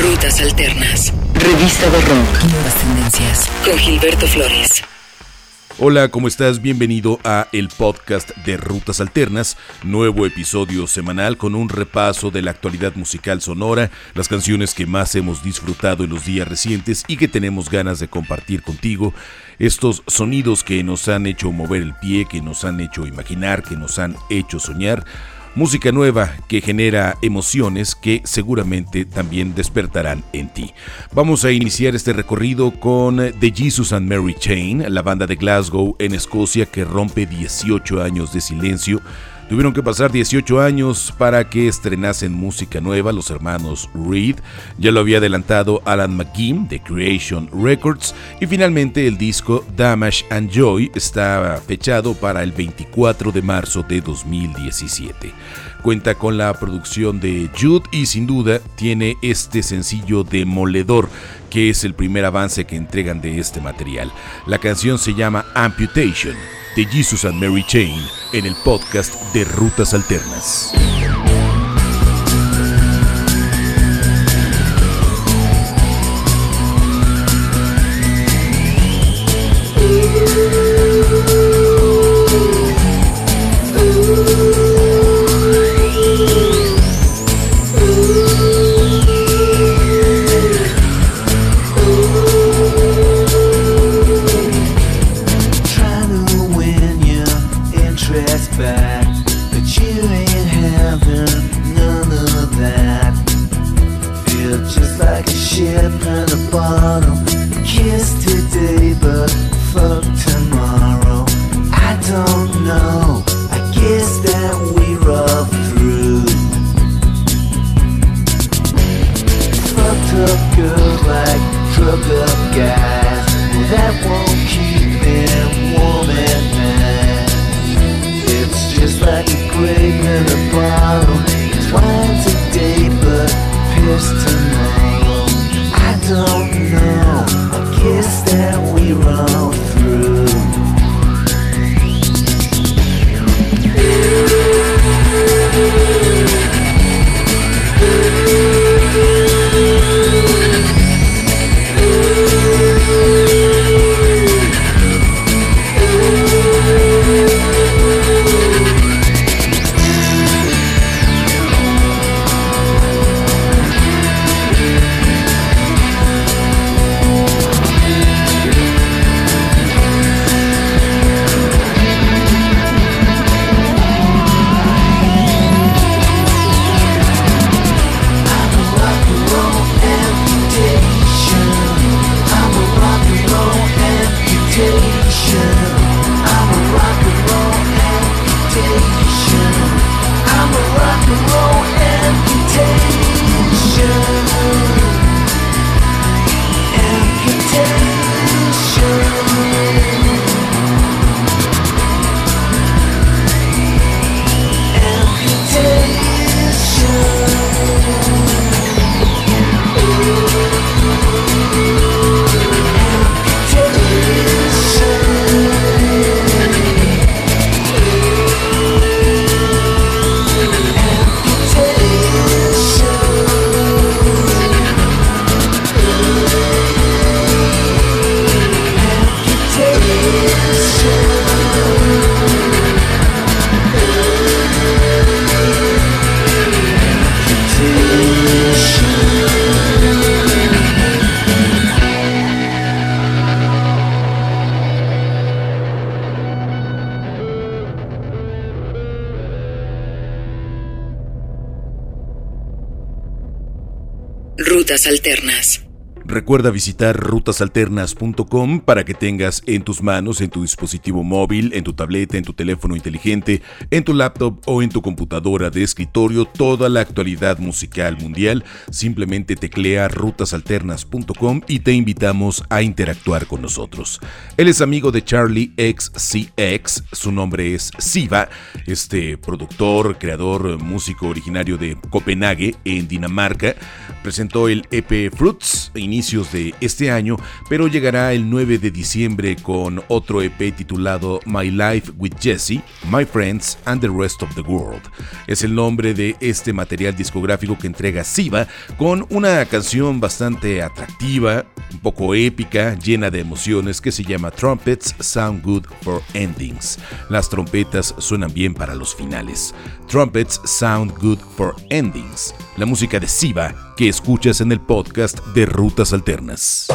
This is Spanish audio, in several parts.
Rutas Alternas. Revista de Rock. Nuevas tendencias. Con Gilberto Flores. Hola, ¿cómo estás? Bienvenido a el podcast de Rutas Alternas, nuevo episodio semanal con un repaso de la actualidad musical sonora, las canciones que más hemos disfrutado en los días recientes y que tenemos ganas de compartir contigo, estos sonidos que nos han hecho mover el pie, que nos han hecho imaginar, que nos han hecho soñar. Música nueva que genera emociones que seguramente también despertarán en ti. Vamos a iniciar este recorrido con The Jesus and Mary Chain, la banda de Glasgow en Escocia que rompe 18 años de silencio Tuvieron que pasar 18 años para que estrenasen música nueva los hermanos Reed. Ya lo había adelantado Alan McGee de Creation Records. Y finalmente el disco Damage and Joy está fechado para el 24 de marzo de 2017. Cuenta con la producción de Jude y sin duda tiene este sencillo demoledor que es el primer avance que entregan de este material. La canción se llama Amputation de Jesus and Mary Chain en el podcast de Rutas Alternas. in a alternas. Recuerda visitar rutasalternas.com para que tengas en tus manos, en tu dispositivo móvil, en tu tableta, en tu teléfono inteligente, en tu laptop o en tu computadora de escritorio toda la actualidad musical mundial. Simplemente teclea rutasalternas.com y te invitamos a interactuar con nosotros. Él es amigo de Charlie XCX, su nombre es Siva, este productor, creador, músico originario de Copenhague, en Dinamarca. Presentó el EP Fruits, inicio inicios de este año, pero llegará el 9 de diciembre con otro EP titulado My Life with Jesse, My Friends and the Rest of the World. Es el nombre de este material discográfico que entrega Siva con una canción bastante atractiva, un poco épica, llena de emociones que se llama Trumpets Sound Good for Endings. Las trompetas suenan bien para los finales. Trumpets Sound Good for Endings. La música de Siva que escuchas en el podcast de Rutas Alternas.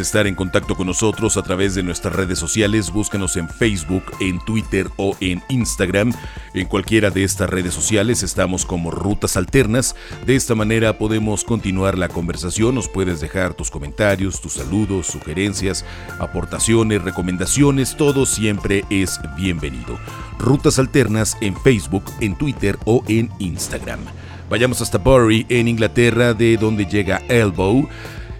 Estar en contacto con nosotros a través de nuestras redes sociales. Búscanos en Facebook, en Twitter o en Instagram. En cualquiera de estas redes sociales estamos como Rutas Alternas. De esta manera podemos continuar la conversación. Nos puedes dejar tus comentarios, tus saludos, sugerencias, aportaciones, recomendaciones. Todo siempre es bienvenido. Rutas Alternas en Facebook, en Twitter o en Instagram. Vayamos hasta Bury, en Inglaterra, de donde llega Elbow.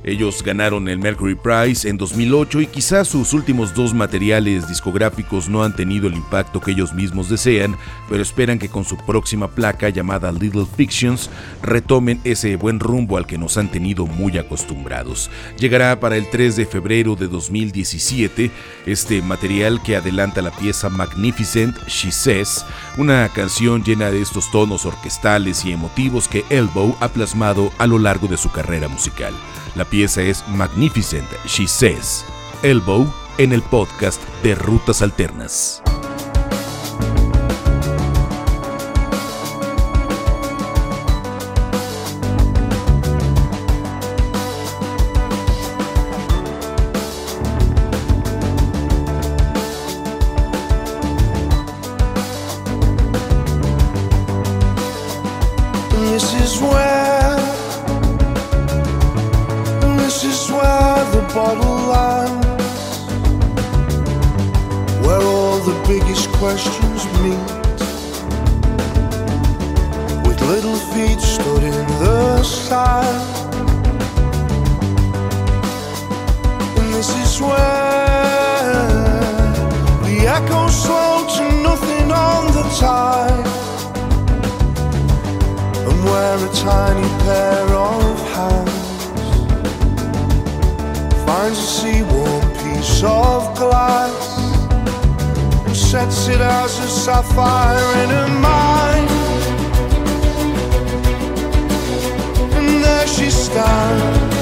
Ellos ganaron el Mercury Prize en 2008 y quizás sus últimos dos materiales discográficos no han tenido el impacto que ellos mismos desean, pero esperan que con su próxima placa llamada Little Fictions retomen ese buen rumbo al que nos han tenido muy acostumbrados. Llegará para el 3 de febrero de 2017 este material que adelanta la pieza Magnificent She Says, una canción llena de estos tonos orquestales y emotivos que Elbow ha plasmado a lo largo de su carrera musical. La pieza es Magnificent, She Says. Elbow en el podcast de Rutas Alternas. Tiny pair of hands finds a sea-worn piece of glass and sets it as a sapphire in her mind. And there she stands,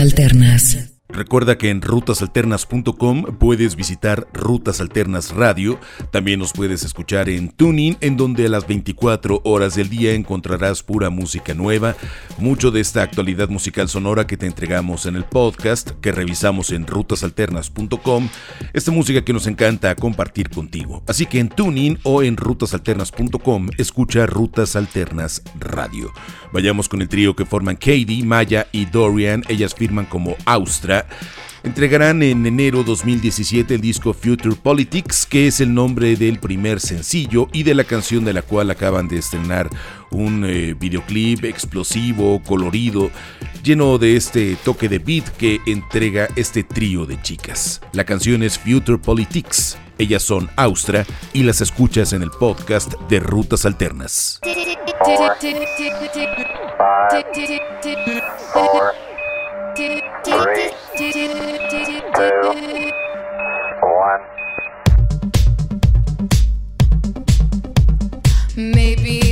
Alternas. Recuerda que en rutasalternas.com puedes visitar Rutas Alternas Radio. También nos puedes escuchar en Tuning, en donde a las 24 horas del día encontrarás pura música nueva, mucho de esta actualidad musical sonora que te entregamos en el podcast que revisamos en rutasalternas.com. Esta música que nos encanta compartir contigo. Así que en Tuning o en rutasalternas.com escucha Rutas Alternas Radio. Vayamos con el trío que forman Katie, Maya y Dorian. Ellas firman como Austra. Entregarán en enero 2017 el disco Future Politics, que es el nombre del primer sencillo y de la canción de la cual acaban de estrenar un eh, videoclip explosivo, colorido, lleno de este toque de beat que entrega este trío de chicas. La canción es Future Politics. Ellas son Austra y las escuchas en el podcast de Rutas Alternas. Three, two, one. Maybe.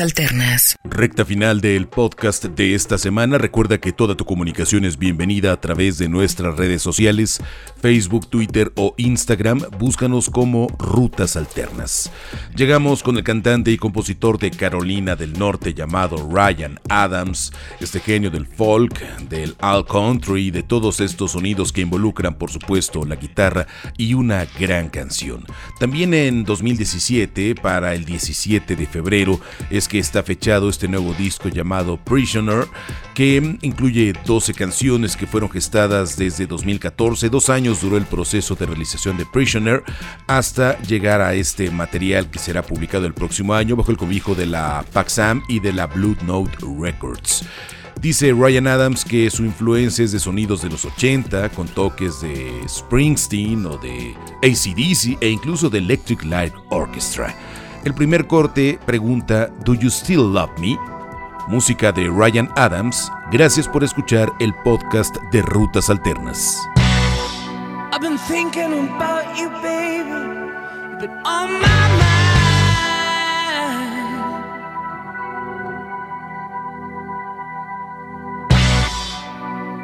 Alternas. Recta final del podcast de esta semana. Recuerda que toda tu comunicación es bienvenida a través de nuestras redes sociales, Facebook, Twitter o Instagram. Búscanos como Rutas Alternas. Llegamos con el cantante y compositor de Carolina del Norte llamado Ryan Adams, este genio del folk, del all country, de todos estos sonidos que involucran por supuesto la guitarra y una gran canción. También en 2017, para el 17 de febrero, es que está fechado este nuevo disco llamado Prisoner, que incluye 12 canciones que fueron gestadas desde 2014. Dos años duró el proceso de realización de Prisoner hasta llegar a este material que será publicado el próximo año bajo el cobijo de la Paxam y de la Blue Note Records. Dice Ryan Adams que su influencia es de sonidos de los 80, con toques de Springsteen o de ACDC e incluso de Electric Light Orchestra. El primer corte pregunta ¿Do you still love me? Música de Ryan Adams. Gracias por escuchar el podcast de Rutas Alternas.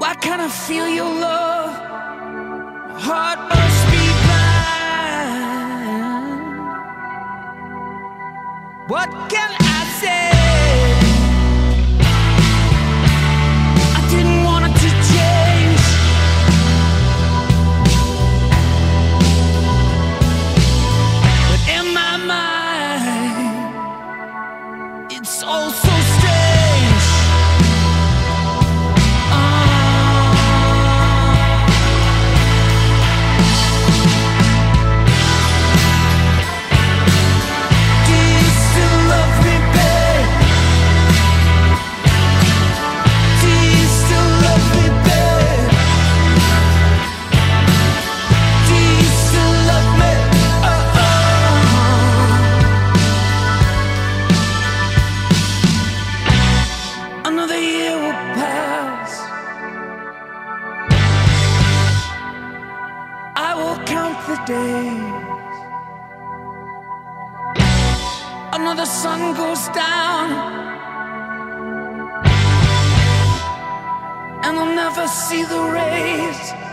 Why can't I feel love? What can I say? Down, and I'll never see the rays.